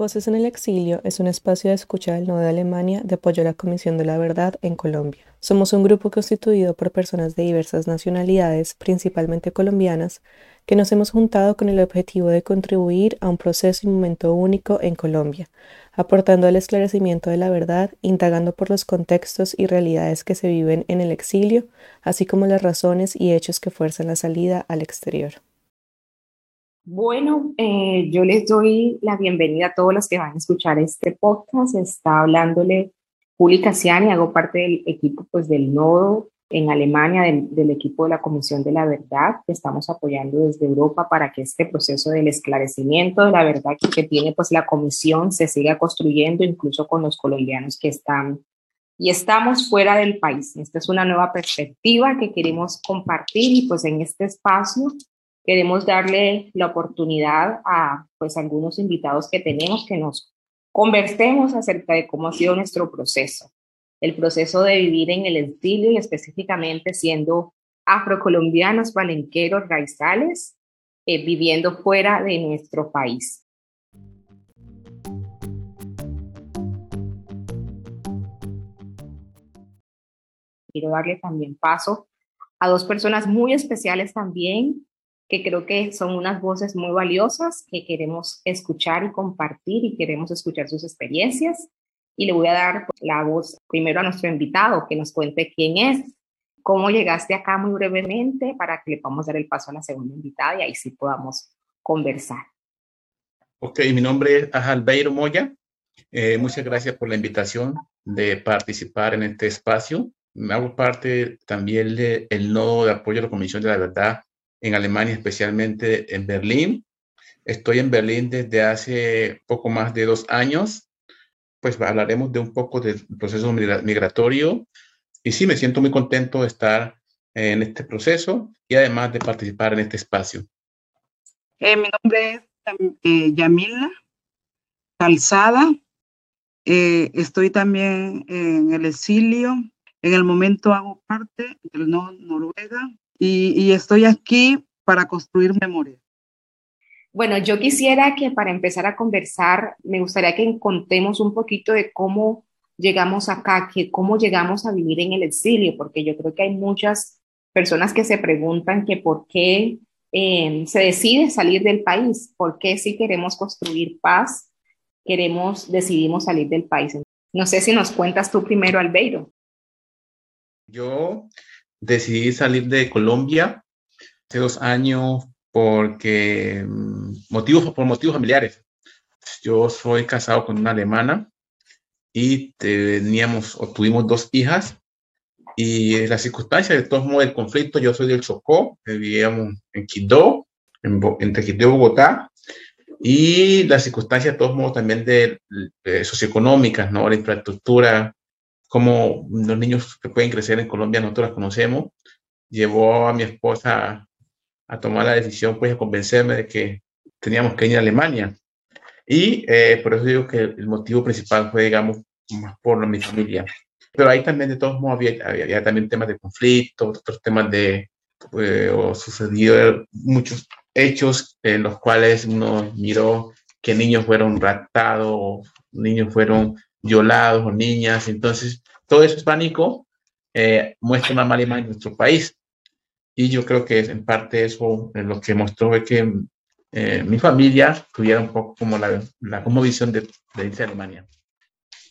Voces en el Exilio es un espacio de escucha del Nodo de Alemania de apoyo a la Comisión de la Verdad en Colombia. Somos un grupo constituido por personas de diversas nacionalidades, principalmente colombianas, que nos hemos juntado con el objetivo de contribuir a un proceso y momento único en Colombia, aportando al esclarecimiento de la verdad, indagando por los contextos y realidades que se viven en el exilio, así como las razones y hechos que fuerzan la salida al exterior. Bueno, eh, yo les doy la bienvenida a todos los que van a escuchar este podcast. Está hablándole Juli Casiani, hago parte del equipo pues, del Nodo en Alemania, del, equipo de la Comisión de la Verdad, que estamos apoyando desde Europa para que este proceso del esclarecimiento de la verdad que, que tiene pues, la Comisión se siga construyendo, incluso con los colombianos que están y estamos fuera del país. Esta es una nueva perspectiva que queremos compartir y pues en este espacio queremos darle la oportunidad a pues algunos invitados que tenemos que nos conversemos acerca de cómo ha sido nuestro proceso, el proceso de vivir en el exilio y específicamente siendo afrocolombianos, palenqueros, raizales, eh, viviendo fuera de nuestro país. Quiero darle también paso a dos personas muy especiales también que creo que son unas voces muy valiosas que queremos escuchar y compartir y queremos escuchar sus experiencias. Y le voy a dar la voz primero a nuestro invitado, que nos cuente quién es, cómo llegaste acá muy brevemente para que le podamos dar el paso a la segunda invitada y ahí sí podamos conversar. Ok, mi nombre es Albeiro Moya. Eh, muchas gracias por la invitación de participar en este espacio. Me hago parte también del nodo de apoyo a la Comisión de la Verdad en Alemania, especialmente en Berlín. Estoy en Berlín desde hace poco más de dos años. Pues hablaremos de un poco del proceso migratorio. Y sí, me siento muy contento de estar en este proceso y además de participar en este espacio. Eh, mi nombre es eh, Yamila Calzada. Eh, estoy también en el exilio. En el momento hago parte del no Noruega y, estoy aquí para construir memoria. Bueno, yo quisiera que para empezar a conversar, me gustaría que contemos un poquito de cómo llegamos acá, que cómo llegamos a vivir en el exilio, porque yo creo que hay muchas personas que se preguntan que por qué eh, se decide salir del país, por qué si queremos construir paz, queremos, decidimos salir del país. No sé si nos cuentas tú primero, Albeiro. Yo decidí salir de Colombia hace dos años porque mm, motivos, por motivos familiares. Yo soy casado con una alemana y teníamos o tuvimos dos hijas y las circunstancias, de todos modos, el conflicto, yo soy del Chocó, vivíamos en Quito, entre Quito y Bogotá, y las circunstancias, de todos modos, también de, de socioeconómicas, ¿no? La infraestructura como los niños que pueden crecer en Colombia, nosotros las conocemos, llevó a mi esposa a tomar la decisión, pues a convencerme de que teníamos que ir a Alemania. Y eh, por eso digo que el motivo principal fue, digamos, más por mi familia. Pero ahí también, de todos modos, había, había, también temas de conflicto, otros temas de, pues, o sucedió muchos hechos en los cuales uno miró que niños fueron raptados, niños fueron violados o niñas. Entonces, todo eso hispánico eh, muestra una mala imagen de nuestro país. Y yo creo que en parte eso es lo que mostró es que eh, mi familia tuviera un poco como la, la como visión de, de irse a Alemania.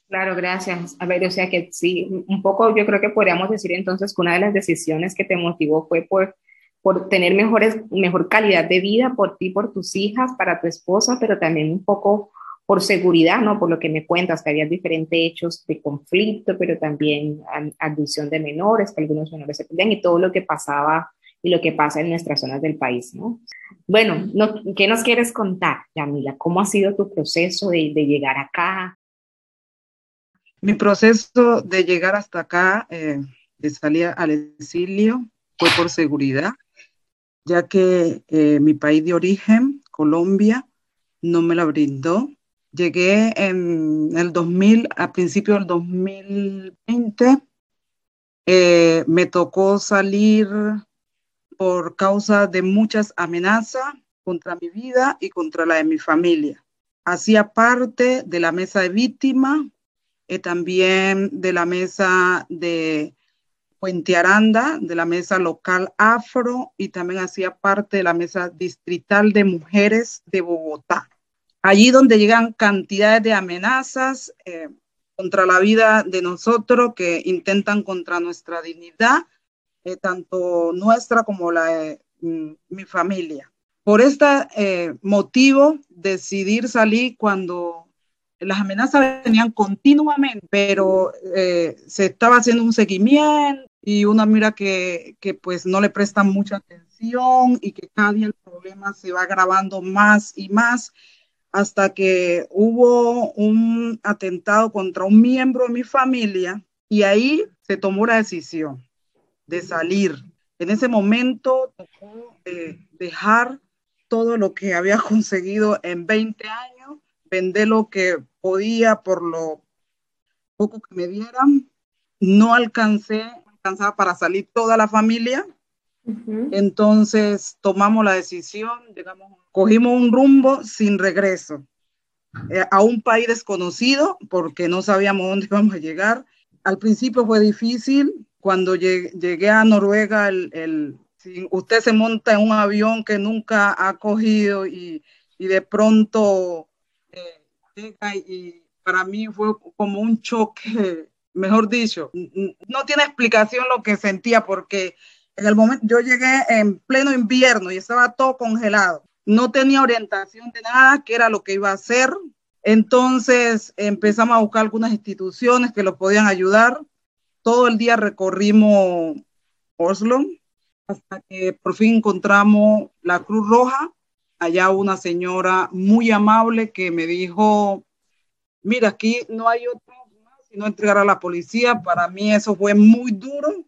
Claro, gracias. A ver, o sea que sí, un poco yo creo que podríamos decir entonces que una de las decisiones que te motivó fue por, por tener mejores, mejor calidad de vida por ti, por tus hijas, para tu esposa, pero también un poco por seguridad, ¿no? Por lo que me cuentas, que había diferentes hechos de conflicto, pero también abducción de menores, que algunos menores se perdían y todo lo que pasaba y lo que pasa en nuestras zonas del país, ¿no? Bueno, ¿qué nos quieres contar, Yamila? ¿Cómo ha sido tu proceso de, llegar acá? Mi proceso de llegar hasta acá, eh, de salir al exilio, fue por seguridad, ya que eh, mi país de origen, Colombia, no me la brindó Llegué en el 2000, a principios del 2020. Eh, me tocó salir por causa de muchas amenazas contra mi vida y contra la de mi familia. hacía parte de la mesa de víctimas, eh, también de la mesa de Puente Aranda, de la mesa local afro y también hacía parte de la mesa distrital de mujeres de Bogotá. Allí donde llegan cantidades de amenazas eh, contra la vida de nosotros que intentan contra nuestra dignidad, eh, tanto nuestra como la de mm, mi familia. Por este eh, motivo, decidir salir cuando las amenazas venían continuamente, pero se estaba haciendo un seguimiento y una mira que, que, pues no le prestan mucha atención y que cada día el problema se va agravando más y más hasta que hubo un atentado contra un miembro de mi familia y ahí se tomó la decisión de salir. En ese momento tocó eh, dejar todo lo que había conseguido en 20 años, vender lo que podía por lo poco que me dieran. No alcancé alcanzaba para salir toda la familia. Entonces tomamos la decisión, digamos, cogimos un rumbo sin regreso eh, a un país desconocido porque no sabíamos dónde íbamos a llegar. Al principio fue difícil. Cuando llegué, a Noruega, el, si usted se monta en un avión que nunca ha cogido y, y de pronto eh, llega y para mí fue como un choque mejor dicho, no tiene explicación lo que sentía porque en el momento yo llegué en pleno invierno y estaba todo congelado. No tenía orientación de nada, qué era lo que iba a hacer. Entonces empezamos a buscar algunas instituciones que lo podían ayudar. Todo el día recorrimos Oslo hasta que por fin encontramos la Cruz Roja. Allá una señora muy amable que me dijo, mira, aquí no hay otro no entregar a la policía. Para mí eso fue muy duro,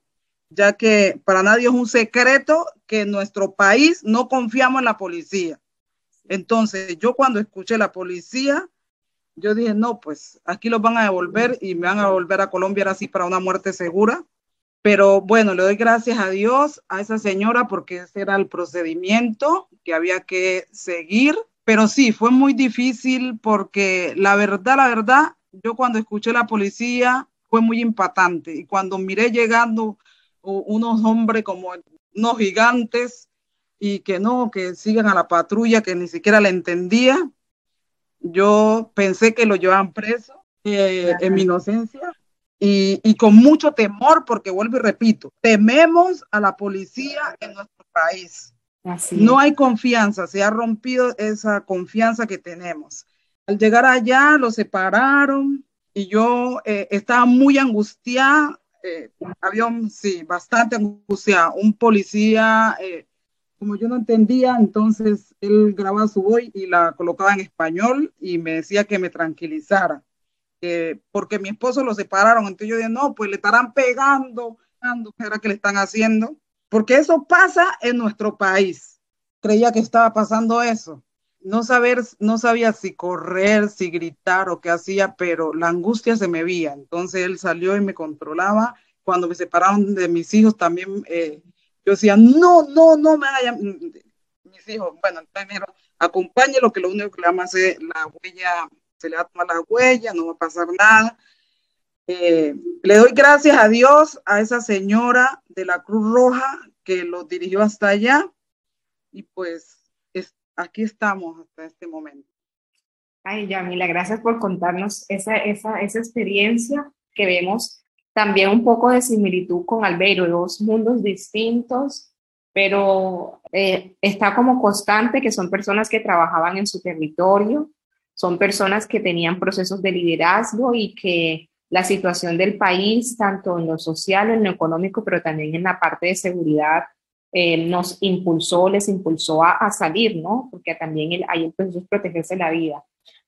ya que para nadie es un secreto que en nuestro país no confiamos en la policía. Entonces, yo cuando escuché la policía, yo dije, no, pues aquí los van a devolver y me van a volver a Colombia ahora sí para una muerte segura. Pero bueno, le doy gracias a Dios, a esa señora, porque ese era el procedimiento que había que seguir. Pero sí, fue muy difícil porque la verdad, la verdad, yo cuando escuché la policía fue muy impactante y cuando miré llegando unos hombres como unos gigantes y que no, que sigan a la patrulla, que ni siquiera la entendía, yo pensé que lo llevaban preso eh, en mi inocencia y, y, con mucho temor, porque vuelvo y repito, tememos a la policía en nuestro país. no hay confianza, se ha rompido esa confianza que tenemos. Al llegar allá, lo separaron y yo eh, estaba muy angustiada. Eh, había, sí, bastante angustiada. Un policía, eh, como yo no entendía, entonces él grababa su voz y la colocaba en español y me decía que me tranquilizara. porque mi esposo lo separaron, entonces yo dije, no, pues le estarán pegando, ¿qué era que le están haciendo? Porque eso pasa en nuestro país. Creía que estaba pasando eso no saber, no sabía si correr, si gritar o qué hacía, pero la angustia se me veía. Entonces él salió y me controlaba. Cuando me separaron de mis hijos también, eh, yo decía, no, no, no me hagan mis hijos. Bueno, entonces dijeron, acompáñelo, que lo único que le vamos a la huella, se le va a tomar la huella, no va a pasar nada. Eh, le doy gracias a Dios, a esa señora de la Cruz Roja que lo dirigió hasta allá. Y pues aquí estamos hasta este momento. Ay, Yamila, gracias por contarnos esa, esa, esa experiencia que vemos también un poco de similitud con Albeiro, dos mundos distintos, pero eh, está como constante que son personas que trabajaban en su territorio, son personas que tenían procesos de liderazgo y que la situación del país, tanto en lo social, en lo económico, pero también en la parte de seguridad, eh, nos impulsó, les impulsó a, salir, ¿no? Porque también el, hay el proceso de protegerse la vida.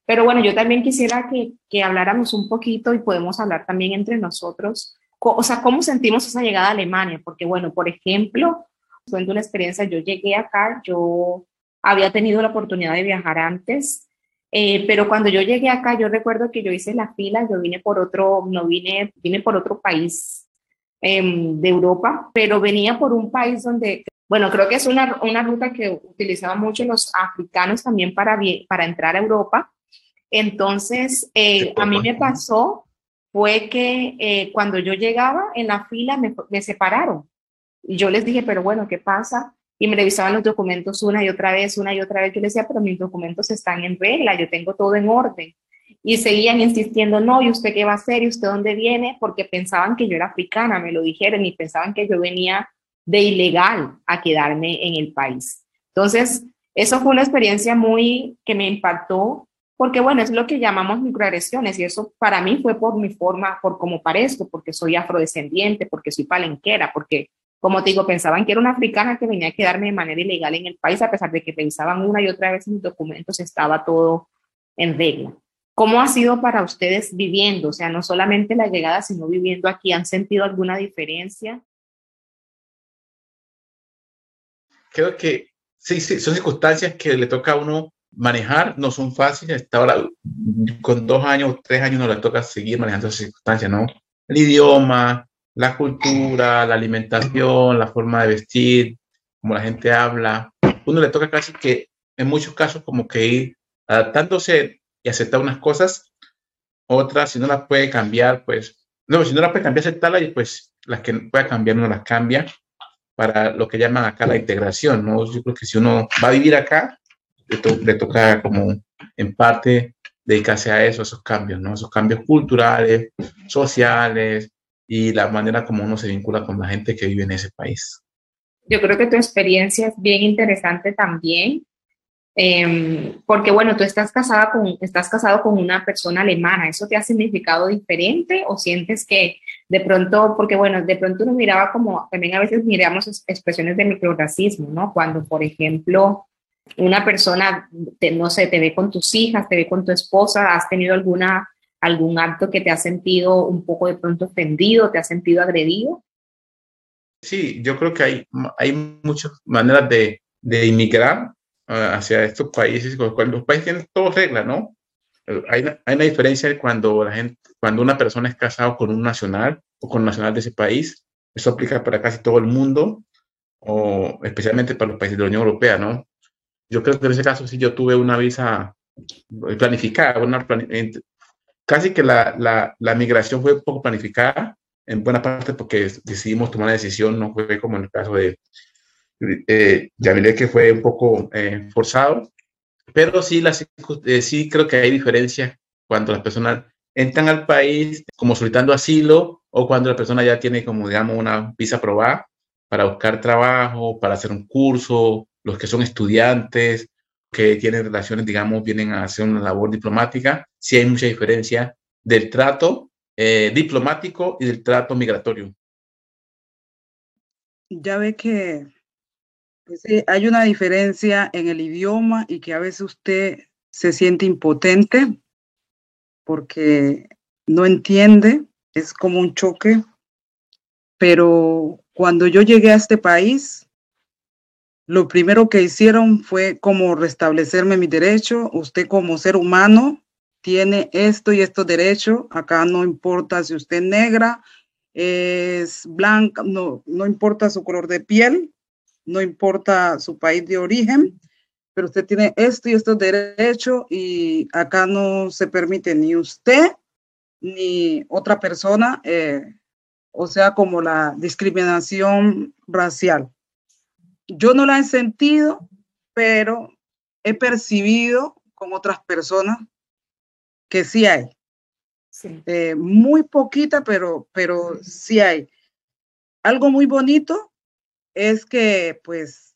Pero bueno, yo también quisiera que, que habláramos un poquito y podemos hablar también entre nosotros, o sea, cómo sentimos esa llegada a Alemania, porque bueno, por ejemplo, cuento una experiencia, yo llegué acá, yo había tenido la oportunidad de viajar antes, eh, pero cuando yo llegué acá, yo recuerdo que yo hice la fila, yo vine por otro, no vine, vine por otro país Em, de Europa, pero venía por un país donde, bueno, creo que es una, una ruta que utilizaban mucho los africanos también para, para entrar a Europa. Entonces, eh, a mí me pasó fue que eh, cuando yo llegaba en la fila me, me separaron. Y yo les dije, pero bueno, ¿qué pasa? Y me revisaban los documentos una y otra vez, una y otra vez. Yo les decía, pero mis documentos están en regla, yo tengo todo en orden. Y seguían insistiendo, no, ¿y usted qué va a hacer? ¿Y usted dónde viene? Porque pensaban que yo era africana, me lo dijeron, y pensaban que yo venía de ilegal a quedarme en el país. Entonces, eso fue una experiencia muy que me impactó porque bueno, es lo que llamamos microagresiones y eso para mí fue por mi forma, por cómo parezco, porque soy afrodescendiente, porque soy palenquera, porque como te digo, pensaban que era una africana que venía a quedarme de manera ilegal en el país, a pesar de que pensaban una y otra vez en mis documentos estaba todo en regla. ¿Cómo ha sido para ustedes viviendo? O sea, no solamente la llegada, sino viviendo aquí. ¿Han sentido alguna diferencia? Creo que sí, sí, son circunstancias que le toca a uno manejar no son fáciles. Hasta ahora, con dos años, tres años, no le toca seguir manejando esas circunstancias, ¿no? El idioma, la cultura, la alimentación, la forma de vestir, como la gente habla. Uno le toca casi que, en muchos casos, como que ir adaptándose y aceptar unas cosas, otras, si no las puede cambiar, pues, no, si no las puede cambiar, aceptarlas y pues las que pueda cambiar, no las cambia para lo que llaman acá la integración, ¿no? Yo creo que si uno va a vivir acá, le, toca como en parte dedicarse a eso, a esos cambios, ¿no? Esos cambios culturales, sociales y la manera como uno se vincula con la gente que vive en ese país. Yo creo que tu experiencia es bien interesante también, em, porque bueno, tú estás, casada con, estás casado con una persona alemana, ¿eso te ha significado diferente o sientes que de pronto, porque bueno, de pronto uno miraba como, también a veces miramos expresiones de microracismo, ¿no? Cuando, por ejemplo, una persona, no sé, te ve con tus hijas, te ve con tu esposa, has tenido alguna, algún acto que te ha sentido un poco de pronto ofendido, te ha sentido agredido? Sí, yo creo que hay, hay muchas maneras de, de inmigrar hacia estos países, los países tienen todas reglas, ¿no? Hay, hay, una diferencia cuando, la gente, cuando una persona es casada con un nacional o con un nacional de ese país, eso aplica para casi todo el mundo, o especialmente para los países de la Unión Europea, ¿no? Yo creo que en ese caso sí yo tuve una visa planificada, una casi que la, la, la, migración fue poco planificada, en buena parte porque decidimos tomar la decisión, no fue como en el caso de eh, Yamile, que fue un poco eh, forzado, pero sí, eh, sí creo que hay diferencias cuando las personas entran al país como solicitando asilo o cuando la persona ya tiene como, digamos, una visa aprobada para buscar trabajo, para hacer un curso, los que son estudiantes, que tienen relaciones, digamos, vienen a hacer una labor diplomática, sí hay mucha diferencia del trato eh, diplomático y del trato migratorio. Ya ve que hay una diferencia en el idioma y que a veces usted se siente impotente porque no entiende, es como un choque, pero cuando yo llegué a este país, lo primero que hicieron fue como restablecerme mi derecho. Usted como ser humano tiene esto y estos derechos. Acá no importa si usted es negra, es blanca, no, no importa su color de piel, no importa su país de origen, pero usted tiene esto y estos derechos y acá no se permite ni usted ni otra persona, eh, o sea, como la discriminación racial. Yo no la he sentido, pero he percibido con otras personas que sí hay. Eh, muy poquita, pero, pero sí hay. Algo muy bonito es que, pues,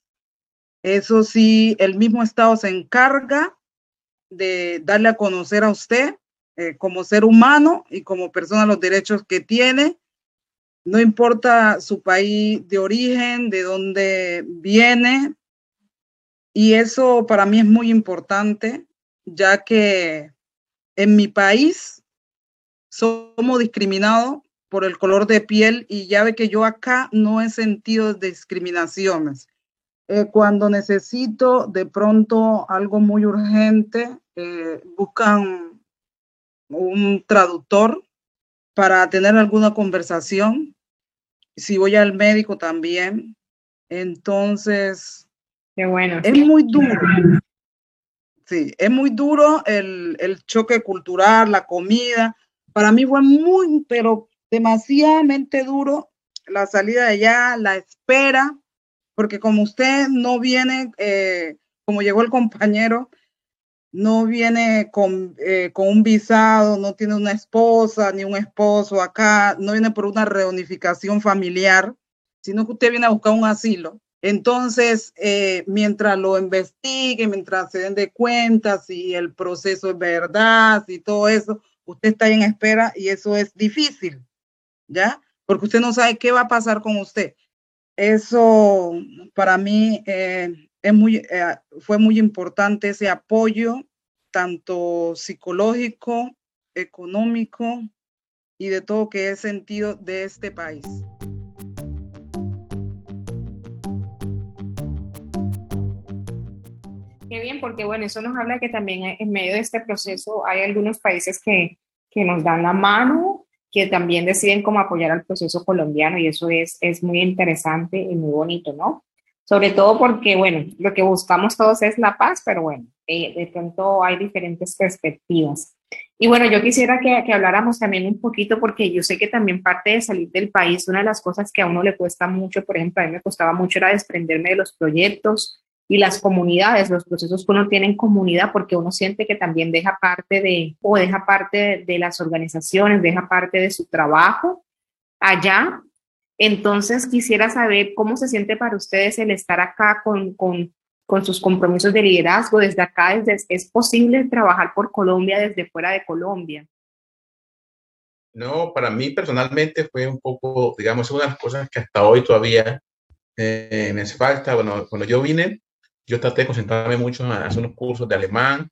eso sí, el mismo Estado se encarga de darle a conocer a usted eh, como ser humano y como persona los derechos que tiene no importa su país de origen, de dónde viene. Y eso para mí es muy importante, ya que en mi país somos discriminados por el color de piel y ya ve que yo acá no he sentido discriminaciones. Eh, cuando necesito de pronto algo muy urgente, eh, buscan un traductor para tener alguna conversación si voy al médico también. Entonces, Qué bueno. Es muy duro. sí, es muy duro el, el choque cultural, la comida. Para mí fue muy, pero demasiadamente duro la salida de allá, la espera, porque como usted no viene, eh, como llegó el compañero, no viene con, eh, con, un visado, no tiene una esposa ni un esposo acá, no viene por una reunificación familiar, sino que usted viene a buscar un asilo. Entonces, eh, mientras lo investigue, mientras se den de cuenta si el proceso es verdad, si todo eso, usted está en espera y eso es difícil, ¿ya? Porque usted no sabe qué va a pasar con usted. Eso para mí eh, es muy, eh, fue muy importante ese apoyo, tanto psicológico, económico y de todo que es sentido de este país. Qué bien, porque bueno, eso nos habla que también en medio de este proceso hay algunos países que, que nos dan la mano, que también deciden cómo apoyar al proceso colombiano y eso es, es muy interesante y muy bonito, ¿no? Sobre todo porque, bueno, lo que buscamos todos es la paz, pero bueno, eh, de pronto hay diferentes perspectivas. Y bueno, yo quisiera que, que, habláramos también un poquito, porque yo sé que también parte de salir del país, una de las cosas que a uno le cuesta mucho, por ejemplo, a mí me costaba mucho era desprenderme de los proyectos, y las comunidades, los procesos que uno tiene en comunidad, porque uno siente que también deja parte de, o deja parte de las organizaciones, deja parte de su trabajo allá. Entonces, quisiera saber cómo se siente para ustedes el estar acá con, con, con sus compromisos de liderazgo desde acá. Desde, ¿Es posible trabajar por Colombia desde fuera de Colombia? No, para mí personalmente fue un poco, digamos, una de las cosas que hasta hoy todavía eh, me hace falta. Bueno, cuando yo vine, yo traté de concentrarme mucho en hacer unos cursos de alemán,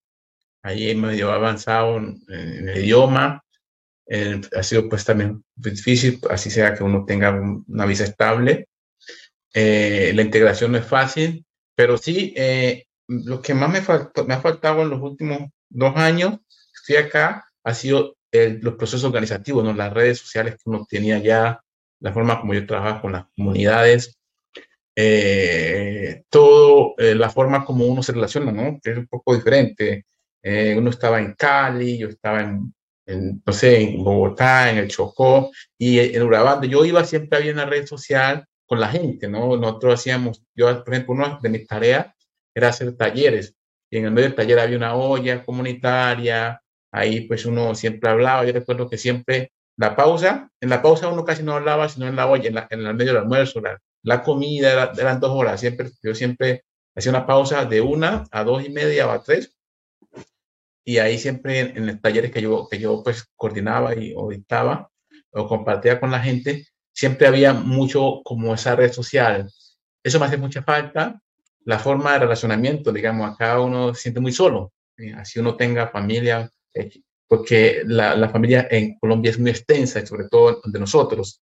ahí medio avanzado en, en el idioma, eh, ha sido pues también difícil, así sea que uno tenga una visa estable. Eh, la integración no es fácil, pero sí, eh, lo que más me, faltó, me ha faltado en los últimos dos años, estoy acá, ha sido el, los procesos organizativos, ¿no? las redes sociales que uno tenía ya, la forma como yo trabajaba con las comunidades, eh, todo, eh, la forma como uno se relaciona, ¿no? Que es un poco diferente. Eh, uno estaba en Cali, yo estaba en, en, no sé, en Bogotá, en el Chocó, y en Urabá, yo iba siempre había una red social con la gente, ¿no? Nosotros hacíamos, yo, por ejemplo, una de mis tareas era hacer talleres, y en el medio del taller había una olla comunitaria, ahí pues uno siempre hablaba, yo recuerdo que siempre la pausa, en la pausa uno casi no hablaba, sino en la olla, en, la, en el medio del almuerzo, la, la comida era, eran dos horas, siempre, yo siempre hacía una pausa de una a dos y media o a tres, y ahí siempre en, los talleres que yo, que yo pues coordinaba y, o dictaba o compartía con la gente, siempre había mucho como esa red social. Eso me hace mucha falta, la forma de relacionamiento, digamos, acá uno se siente muy solo, ¿sí? así uno tenga familia, eh, porque la, la, familia en Colombia es muy extensa, sobre todo de nosotros.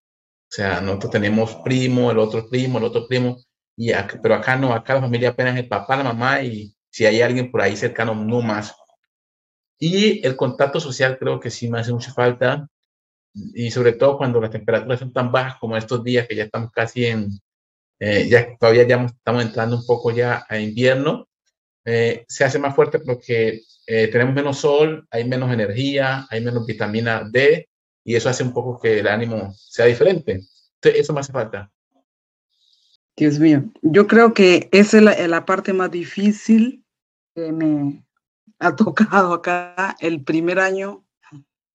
O sea, nosotros tenemos primo, el otro primo, el otro primo, y acá, pero acá no, acá la familia apenas el papá, la mamá y si hay alguien por ahí cercano, no más. Y el contacto social creo que sí me hace mucha falta, y sobre todo cuando las temperaturas son tan bajas como estos días, que ya estamos casi en, eh, ya todavía ya estamos entrando un poco ya a invierno, eh, se hace más fuerte porque eh, tenemos menos sol, hay menos energía, hay menos vitamina D, y eso hace un poco que el ánimo sea diferente. Eso me hace falta. Dios mío, yo creo que es la, la parte más difícil que me ha tocado acá. El primer año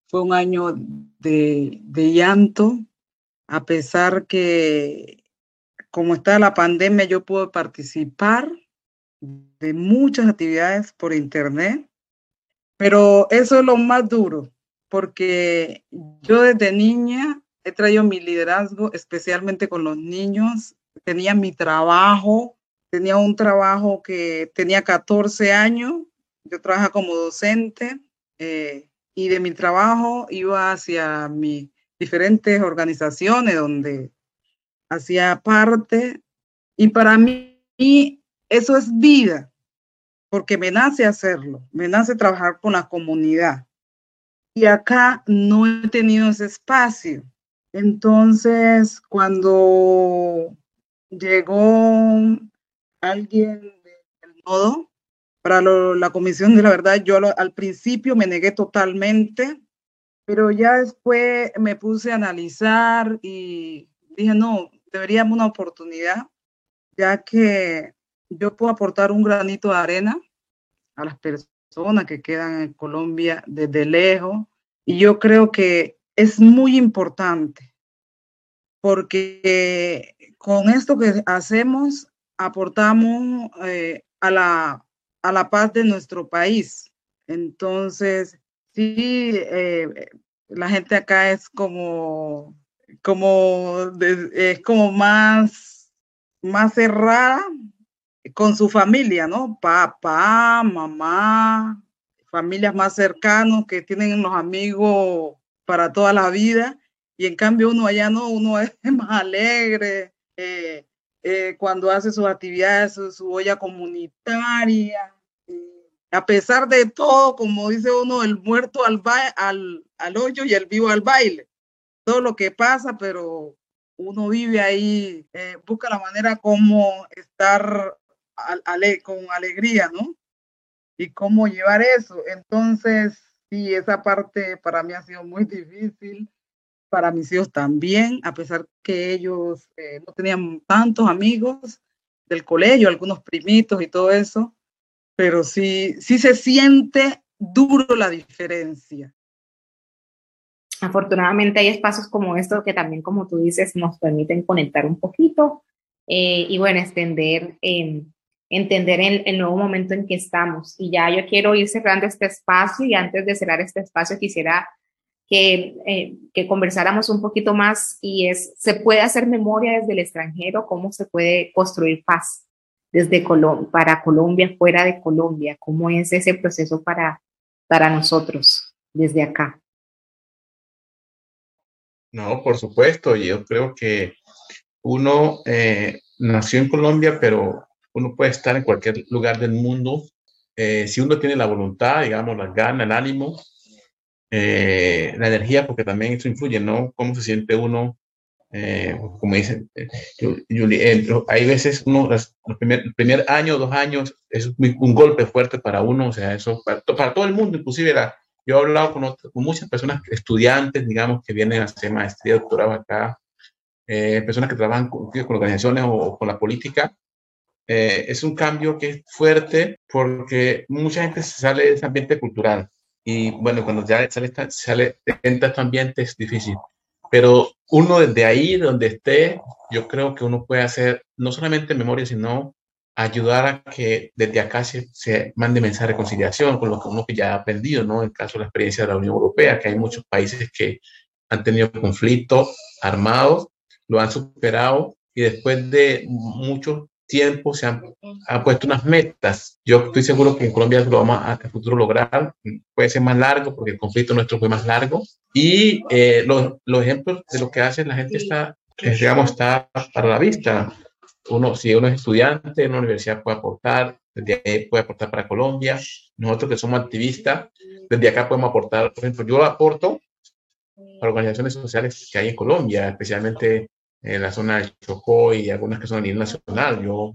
fue un año de, de llanto, a pesar que como está la pandemia, yo puedo participar de muchas actividades por internet, pero eso es lo más duro, porque yo desde niña he traído mi liderazgo, especialmente con los niños. Tenía mi trabajo, tenía un trabajo que tenía 14 años, yo trabajaba como docente eh, y de mi trabajo iba hacia mis diferentes organizaciones donde hacía parte. Y para mí eso es vida, porque me nace hacerlo, me nace trabajar con la comunidad y acá no he tenido ese espacio. Entonces, cuando llegó alguien del nodo, para la Comisión de la Verdad, yo al principio me negué totalmente, pero ya después me puse a analizar y dije, no, deberíamos una oportunidad, ya que yo puedo aportar un granito de arena a las personas que quedan en Colombia desde lejos. Y yo creo que es muy importante porque con esto que hacemos aportamos eh, a, la, a la paz de nuestro país. Entonces, sí, eh, la gente acá es como, como, es como más, más cerrada con su familia, ¿no? Papá, mamá, familias más cercanos que tienen los amigos para toda la vida. Y en cambio uno allá no, uno es más alegre eh, eh, cuando hace sus actividades, su, olla comunitaria. a pesar de todo, como dice uno, el muerto al, al, al hoyo y el vivo al baile. Todo lo que pasa, pero uno vive ahí, eh, busca la manera como estar con alegría, ¿no? Y cómo llevar eso. Entonces, sí, esa parte para mí ha sido muy difícil, para mis hijos también, a pesar que ellos eh, no tenían tantos amigos del colegio, algunos primitos y todo eso, pero sí, sí se siente duro la diferencia. Afortunadamente hay espacios como estos que también, como tú dices, nos permiten conectar un poquito eh, y bueno, extender entender el, el, nuevo momento en que estamos. Y ya yo quiero ir cerrando este espacio y antes de cerrar este espacio quisiera que, eh, que conversáramos un poquito más y es, ¿se puede hacer memoria desde el extranjero? ¿Cómo se puede construir paz desde Colom para Colombia, fuera de Colombia? ¿Cómo es ese proceso para, para nosotros desde acá? No, por supuesto, yo creo que uno eh, nació en Colombia, pero uno puede estar en cualquier lugar del mundo. Eh, si uno tiene la voluntad, digamos, las ganas, el ánimo, eh, la energía, porque también eso influye, ¿no? Cómo se siente uno, eh, como dicen, hay veces uno, el primer, primer, año, dos años, es un golpe fuerte para uno, o sea, eso para, para todo el mundo, inclusive era, yo he hablado con, con, muchas personas, estudiantes, digamos, que vienen a hacer maestría, doctorado acá, personas que trabajan con, con organizaciones o, o, con la política, eh, es un cambio que es fuerte porque mucha gente sale de ese ambiente cultural y bueno, cuando ya sale, sale entra este ambiente es difícil. Pero uno desde ahí, donde esté, yo creo que uno puede hacer no solamente memoria, sino ayudar a que desde acá se, se mande mensaje de reconciliación con lo que uno ya ha aprendido, ¿no? En el caso de la experiencia de la Unión Europea, que hay muchos países que han tenido conflictos armados, lo han superado y después de muchos tiempo se han, puesto unas metas. Yo estoy seguro que en Colombia lo vamos a, futuro lograr. Puede ser más largo porque el conflicto nuestro fue más largo. Y eh, los, los, ejemplos de lo que hace la gente está, eh, digamos, está para la vista. Uno, si uno es estudiante en una universidad puede aportar, desde ahí puede aportar para Colombia. Nosotros que somos activistas, desde acá podemos aportar. Por ejemplo, yo aporto a organizaciones sociales que hay en Colombia, especialmente en la zona de Chocó y algunas que son a nivel nacional. Yo,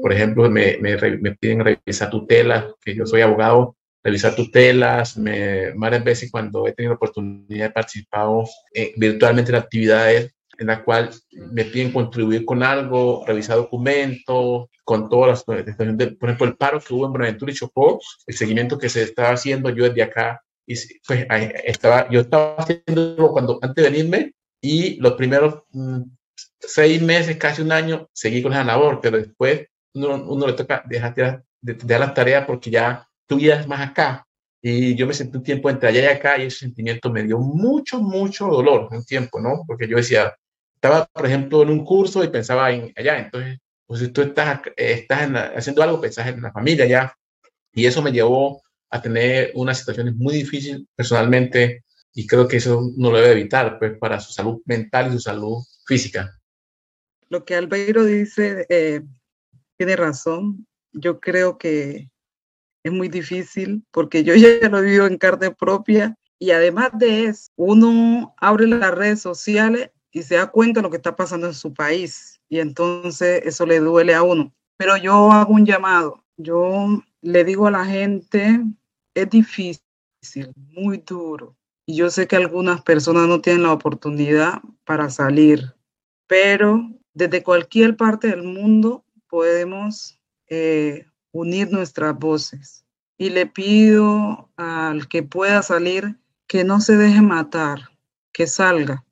por ejemplo, me, me, me piden revisar tutelas, que yo soy abogado, revisar tutelas, me, varias veces cuando he tenido la oportunidad de participar eh, virtualmente en actividades en la cual me piden contribuir con algo, revisar documentos, con todas las, por ejemplo, el paro que hubo en Buenaventura y Chocó, el seguimiento que se estaba haciendo yo desde acá, y pues estaba, yo estaba haciendo cuando antes de venirme, y los primeros mm, seis meses, casi un año, seguí con esa labor, pero después uno, uno le toca dejar de, de, las tareas porque ya tu vida es más acá. Y yo me sentí un tiempo entre allá y acá y ese sentimiento me dio mucho, mucho dolor, un tiempo, ¿no? Porque yo decía, estaba, por ejemplo, en un curso y pensaba en allá, entonces, pues si tú estás, estás haciendo algo, pensás en la familia ya. Y eso me llevó a tener unas situaciones muy difíciles personalmente y creo que eso no lo debe evitar, pues, para su salud mental y su salud física. Lo que Albeiro dice eh, tiene razón. Yo creo que es muy difícil porque yo ya lo vivo en carne propia y además de eso, uno abre las redes sociales y se da cuenta de lo que está pasando en su país y entonces eso le duele a uno. Pero yo hago un llamado. Yo le digo a la gente, es difícil, muy duro. Y yo sé que algunas personas no tienen la oportunidad para salir, pero desde cualquier parte del mundo podemos eh, unir nuestras voces. Y le pido al que pueda salir que no se deje matar, que salga.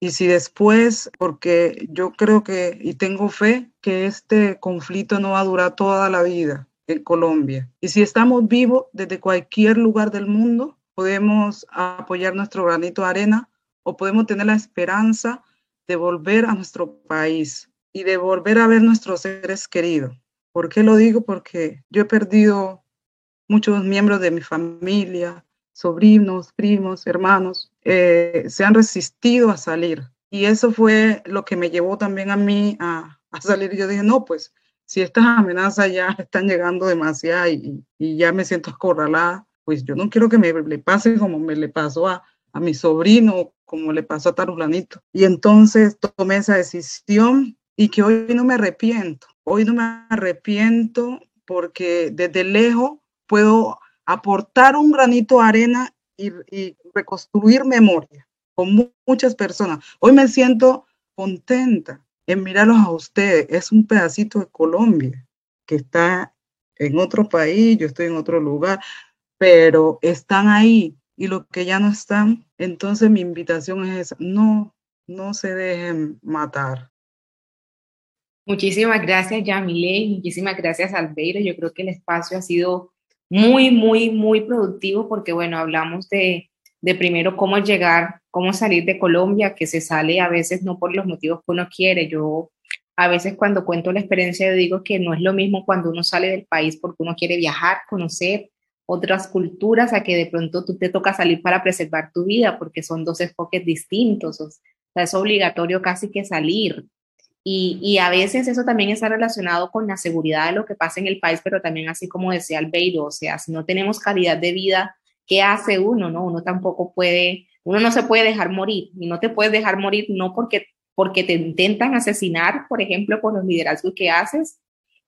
Y si después, porque yo creo que y tengo fe que este conflicto no va a durar toda la vida en Colombia. Y si estamos vivos desde cualquier lugar del mundo, podemos apoyar nuestro granito de arena o podemos tener la esperanza de volver a nuestro país y de volver a ver nuestros seres queridos. ¿Por qué lo digo? Porque yo he perdido muchos miembros de mi familia, sobrinos, primos, hermanos, eh, se han resistido a salir. Y eso fue lo que me llevó también a mí a, a salir. Yo dije, no, pues si estas amenazas ya están llegando demasiado y, y, ya me siento acorralada, pues yo no quiero que me le pase como me le pasó a, a mi sobrino, como le pasó a Tarulanito. Y entonces tomé esa decisión y que hoy no me arrepiento. Hoy no me arrepiento porque desde lejos puedo aportar un granito de arena y, reconstruir memoria con muchas personas. Hoy me siento contenta en mirarlos a ustedes. Es un pedacito de Colombia que está en otro país, yo estoy en otro lugar, pero están ahí y los que ya no están, entonces mi invitación es esa, no, no se dejen matar. Muchísimas gracias, Yamile, muchísimas gracias, Albeiro. Yo creo que el espacio ha sido muy, muy, muy productivo porque, bueno, hablamos de, de primero cómo llegar, cómo salir de Colombia, que se sale a veces no por los motivos que uno quiere. Yo a veces cuando cuento la experiencia digo que no es lo mismo cuando uno sale del país porque uno quiere viajar, conocer otras culturas, a que de pronto tú te toca salir para preservar tu vida porque son dos enfoques distintos. O sea, es obligatorio casi que salir. Y, y, a veces eso también está relacionado con la seguridad de lo que pasa en el país, pero también así como decía Albeiro, o sea, si no tenemos calidad de vida, ¿qué hace uno? No, uno tampoco puede, uno no se puede dejar morir y no te puedes dejar morir no porque, porque te intentan asesinar, por ejemplo, por los liderazgos que haces,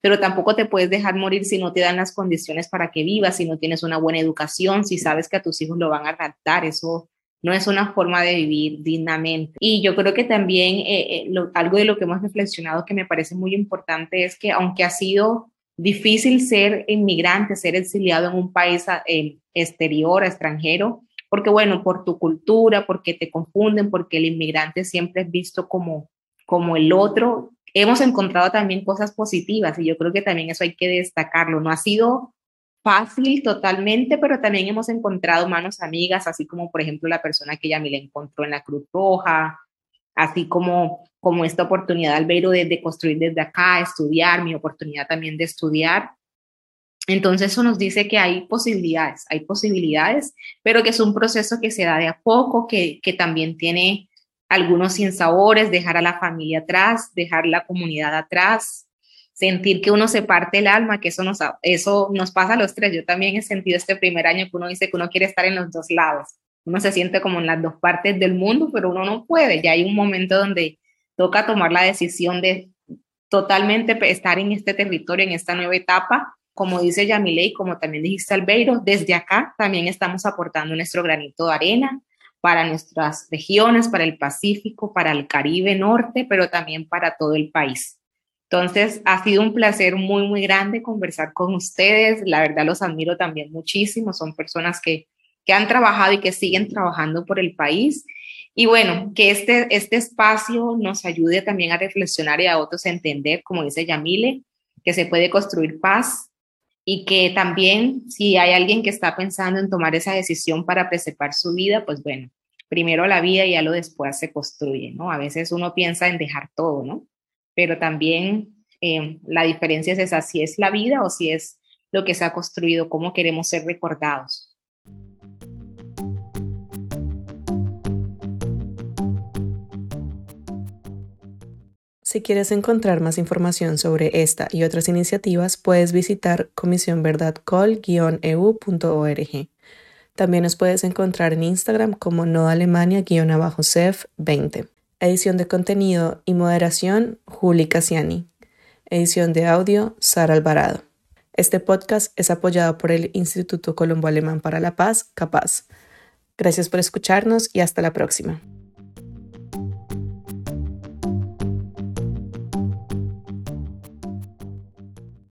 pero tampoco te puedes dejar morir si no te dan las condiciones para que vivas, si no tienes una buena educación, si sabes que a tus hijos lo van a adaptar, eso no es una forma de vivir dignamente. Y yo creo que también eh, eh, algo de lo que hemos reflexionado que me parece muy importante es que aunque ha sido difícil ser inmigrante, ser exiliado en un país eh, exterior, extranjero, porque bueno, por tu cultura, porque te confunden, porque el inmigrante siempre es visto como, como el otro, hemos encontrado también cosas positivas y yo creo que también eso hay que destacarlo. No ha sido fácil totalmente, pero también hemos encontrado manos amigas, así como por ejemplo la persona que ya me le encontró en la Cruz Roja, así como, como esta oportunidad, Albero, de, de construir desde acá, estudiar, mi oportunidad también de estudiar. Entonces eso nos dice que hay posibilidades, hay posibilidades, pero que es un proceso que se da de a poco, que, que también tiene algunos sinsabores, dejar a la familia atrás, dejar la comunidad atrás, sentir que uno se parte el alma, que eso nos, eso nos pasa a los tres. Yo también he sentido este primer año que uno dice que uno quiere estar en los dos lados. Uno se siente como en las dos partes del mundo, pero uno no puede. Ya hay un momento donde toca tomar la decisión de totalmente estar en este territorio, en esta nueva etapa. Como dice Yamile y como también dijiste Albeiro, desde acá también estamos aportando nuestro granito de arena para nuestras regiones, para el Pacífico, para el Caribe Norte, pero también para todo el país. Entonces, ha sido un placer muy, muy grande conversar con ustedes. La verdad, los admiro también muchísimo. Son personas que, que han trabajado y que siguen trabajando por el país. Y bueno, que este, este espacio nos ayude también a reflexionar y a otros a entender, como dice Yamile, que se puede construir paz y que también si hay alguien que está pensando en tomar esa decisión para preservar su vida, pues bueno, primero la vida y ya lo después se construye, ¿no? A veces uno piensa en dejar todo, ¿no? pero también eh, la diferencia es esa, si es la vida o si es lo que se ha construido, cómo queremos ser recordados. Si quieres encontrar más información sobre esta y otras iniciativas, puedes visitar comisionverdadcol-eu.org. También nos puedes encontrar en Instagram como noalemania-cef20. Edición de contenido y moderación, Juli Cassiani. Edición de audio, Sara Alvarado. Este podcast es apoyado por el Instituto Colombo Alemán para la Paz, CAPAZ. Gracias por escucharnos y hasta la próxima.